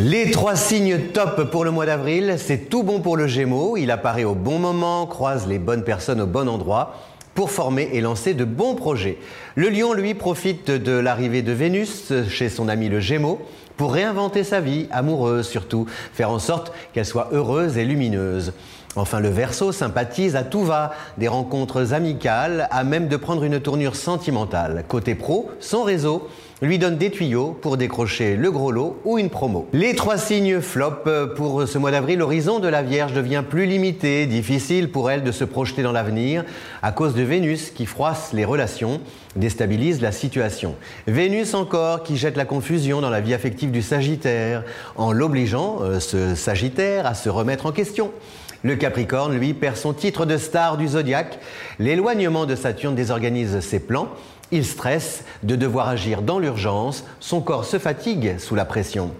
Les trois signes top pour le mois d'avril, c'est tout bon pour le Gémeaux. Il apparaît au bon moment, croise les bonnes personnes au bon endroit pour former et lancer de bons projets. Le lion, lui, profite de l'arrivée de Vénus chez son ami le Gémeaux pour réinventer sa vie, amoureuse surtout, faire en sorte qu'elle soit heureuse et lumineuse. Enfin, le Verseau sympathise à tout va, des rencontres amicales, à même de prendre une tournure sentimentale. Côté pro, son réseau lui donne des tuyaux pour décrocher le gros lot ou une promo. Les trois signes flop pour ce mois d'avril, l'horizon de la Vierge devient plus limité, difficile pour elle de se projeter dans l'avenir à cause de Vénus qui froisse les relations, déstabilise la situation. Vénus encore qui jette la confusion dans la vie affective du Sagittaire en l'obligeant, euh, ce Sagittaire, à se remettre en question. Le Capricorne, lui, perd son titre de star du zodiaque. L'éloignement de Saturne désorganise ses plans. Il stresse de devoir agir dans l'urgence. Son corps se fatigue sous la pression.